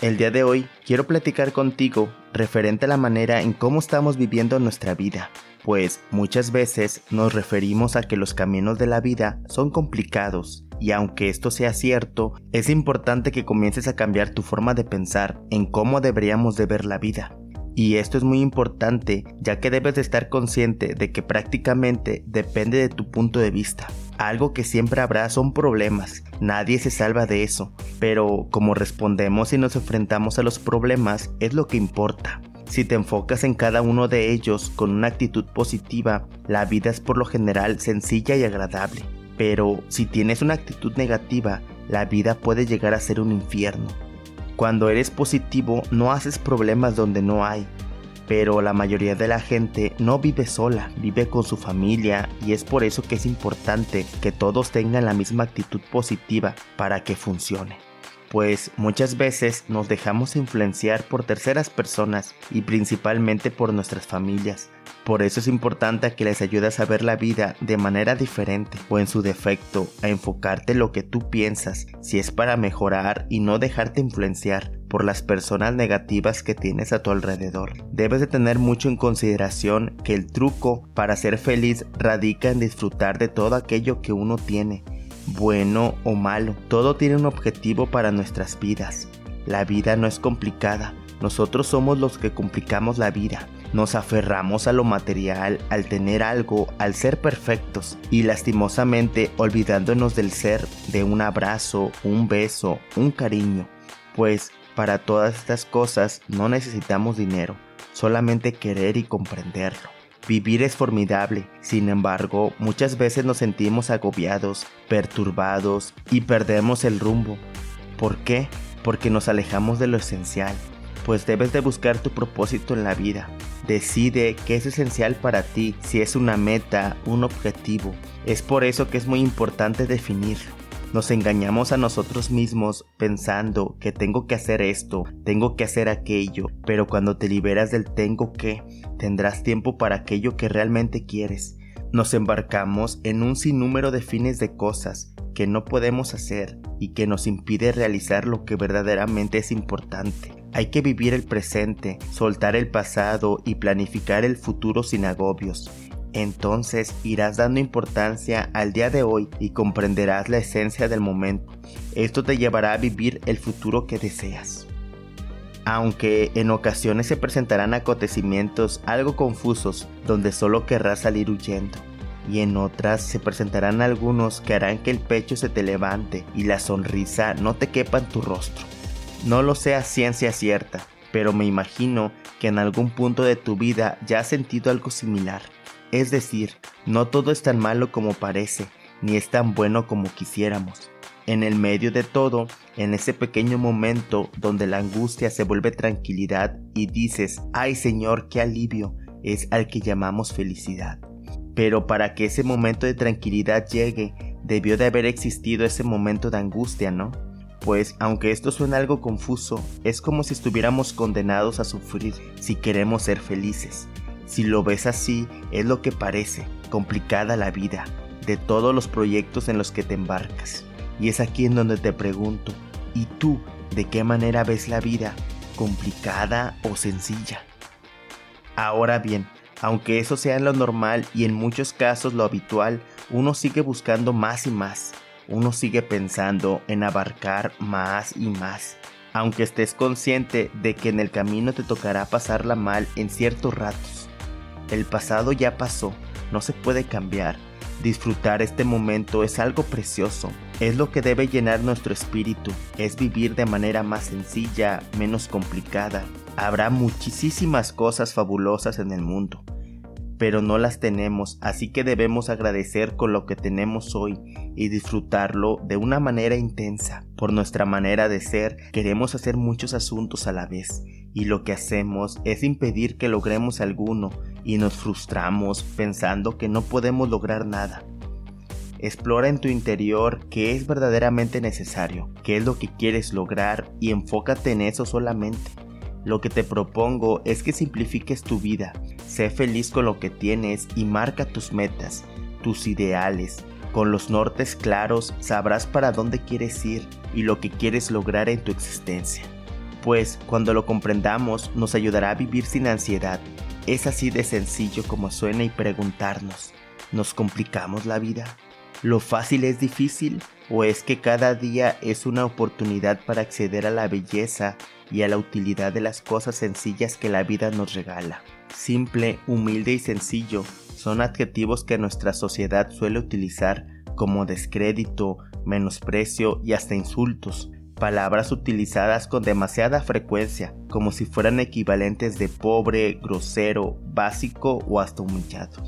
El día de hoy quiero platicar contigo referente a la manera en cómo estamos viviendo nuestra vida, pues muchas veces nos referimos a que los caminos de la vida son complicados y aunque esto sea cierto, es importante que comiences a cambiar tu forma de pensar en cómo deberíamos de ver la vida. Y esto es muy importante ya que debes de estar consciente de que prácticamente depende de tu punto de vista. Algo que siempre habrá son problemas, nadie se salva de eso, pero como respondemos y nos enfrentamos a los problemas es lo que importa. Si te enfocas en cada uno de ellos con una actitud positiva, la vida es por lo general sencilla y agradable. Pero si tienes una actitud negativa, la vida puede llegar a ser un infierno. Cuando eres positivo no haces problemas donde no hay, pero la mayoría de la gente no vive sola, vive con su familia y es por eso que es importante que todos tengan la misma actitud positiva para que funcione. Pues muchas veces nos dejamos influenciar por terceras personas y principalmente por nuestras familias, por eso es importante que les ayudes a ver la vida de manera diferente o en su defecto a enfocarte en lo que tú piensas si es para mejorar y no dejarte influenciar por las personas negativas que tienes a tu alrededor. Debes de tener mucho en consideración que el truco para ser feliz radica en disfrutar de todo aquello que uno tiene, bueno o malo. Todo tiene un objetivo para nuestras vidas. La vida no es complicada, nosotros somos los que complicamos la vida. Nos aferramos a lo material, al tener algo, al ser perfectos y lastimosamente olvidándonos del ser, de un abrazo, un beso, un cariño. Pues para todas estas cosas no necesitamos dinero, solamente querer y comprenderlo. Vivir es formidable, sin embargo, muchas veces nos sentimos agobiados, perturbados y perdemos el rumbo. ¿Por qué? Porque nos alejamos de lo esencial, pues debes de buscar tu propósito en la vida. Decide qué es esencial para ti, si es una meta, un objetivo. Es por eso que es muy importante definirlo. Nos engañamos a nosotros mismos pensando que tengo que hacer esto, tengo que hacer aquello, pero cuando te liberas del tengo que, tendrás tiempo para aquello que realmente quieres. Nos embarcamos en un sinnúmero de fines de cosas que no podemos hacer y que nos impide realizar lo que verdaderamente es importante. Hay que vivir el presente, soltar el pasado y planificar el futuro sin agobios. Entonces irás dando importancia al día de hoy y comprenderás la esencia del momento. Esto te llevará a vivir el futuro que deseas. Aunque en ocasiones se presentarán acontecimientos algo confusos donde solo querrás salir huyendo y en otras se presentarán algunos que harán que el pecho se te levante y la sonrisa no te quepa en tu rostro. No lo sea ciencia cierta, pero me imagino que en algún punto de tu vida ya has sentido algo similar. Es decir, no todo es tan malo como parece, ni es tan bueno como quisiéramos. En el medio de todo, en ese pequeño momento donde la angustia se vuelve tranquilidad y dices, ay Señor, qué alivio, es al que llamamos felicidad. Pero para que ese momento de tranquilidad llegue, debió de haber existido ese momento de angustia, ¿no? Pues aunque esto suena algo confuso, es como si estuviéramos condenados a sufrir si queremos ser felices. Si lo ves así, es lo que parece, complicada la vida, de todos los proyectos en los que te embarcas. Y es aquí en donde te pregunto, ¿y tú de qué manera ves la vida? ¿Complicada o sencilla? Ahora bien, aunque eso sea lo normal y en muchos casos lo habitual, uno sigue buscando más y más. Uno sigue pensando en abarcar más y más. Aunque estés consciente de que en el camino te tocará pasarla mal en ciertos ratos. El pasado ya pasó, no se puede cambiar. Disfrutar este momento es algo precioso, es lo que debe llenar nuestro espíritu, es vivir de manera más sencilla, menos complicada. Habrá muchísimas cosas fabulosas en el mundo, pero no las tenemos, así que debemos agradecer con lo que tenemos hoy y disfrutarlo de una manera intensa. Por nuestra manera de ser, queremos hacer muchos asuntos a la vez, y lo que hacemos es impedir que logremos alguno, y nos frustramos pensando que no podemos lograr nada. Explora en tu interior qué es verdaderamente necesario, qué es lo que quieres lograr y enfócate en eso solamente. Lo que te propongo es que simplifiques tu vida, sé feliz con lo que tienes y marca tus metas, tus ideales. Con los nortes claros sabrás para dónde quieres ir y lo que quieres lograr en tu existencia. pues cuando lo comprendamos nos ayudará a vivir sin ansiedad. Es así de sencillo como suena y preguntarnos, ¿nos complicamos la vida? ¿Lo fácil es difícil o es que cada día es una oportunidad para acceder a la belleza y a la utilidad de las cosas sencillas que la vida nos regala? Simple, humilde y sencillo son adjetivos que nuestra sociedad suele utilizar como descrédito, menosprecio y hasta insultos, palabras utilizadas con demasiada frecuencia, como si fueran equivalentes de pobre, grosero, básico o hasta humillado.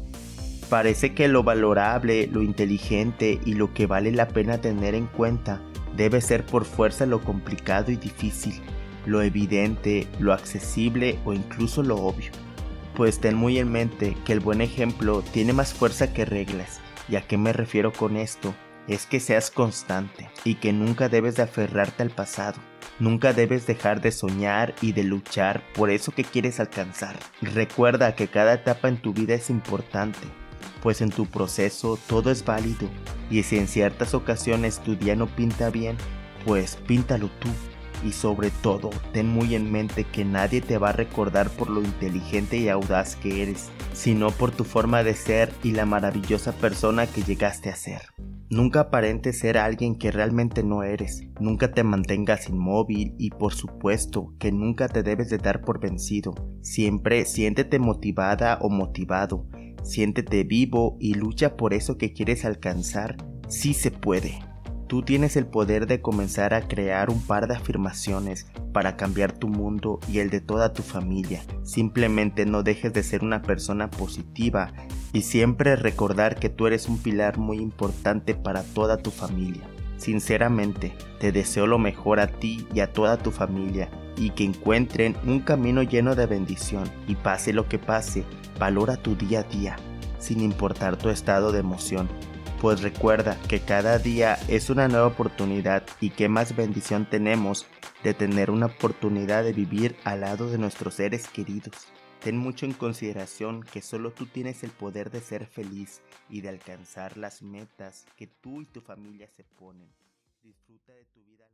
Parece que lo valorable, lo inteligente y lo que vale la pena tener en cuenta debe ser por fuerza lo complicado y difícil, lo evidente, lo accesible o incluso lo obvio. Pues ten muy en mente que el buen ejemplo tiene más fuerza que reglas ¿Y a qué me refiero con esto? Es que seas constante y que nunca debes de aferrarte al pasado. Nunca debes dejar de soñar y de luchar por eso que quieres alcanzar. Recuerda que cada etapa en tu vida es importante, pues en tu proceso todo es válido y si en ciertas ocasiones tu día no pinta bien, pues píntalo tú y sobre todo ten muy en mente que nadie te va a recordar por lo inteligente y audaz que eres, sino por tu forma de ser y la maravillosa persona que llegaste a ser. Nunca aparentes ser alguien que realmente no eres, nunca te mantengas inmóvil y por supuesto que nunca te debes de dar por vencido. Siempre siéntete motivada o motivado, siéntete vivo y lucha por eso que quieres alcanzar. Sí se puede. Tú tienes el poder de comenzar a crear un par de afirmaciones para cambiar tu mundo y el de toda tu familia. Simplemente no dejes de ser una persona positiva y siempre recordar que tú eres un pilar muy importante para toda tu familia. Sinceramente, te deseo lo mejor a ti y a toda tu familia y que encuentren un camino lleno de bendición y pase lo que pase, valora tu día a día, sin importar tu estado de emoción pues recuerda que cada día es una nueva oportunidad y qué más bendición tenemos de tener una oportunidad de vivir al lado de nuestros seres queridos. Ten mucho en consideración que solo tú tienes el poder de ser feliz y de alcanzar las metas que tú y tu familia se ponen. Disfruta de tu vida.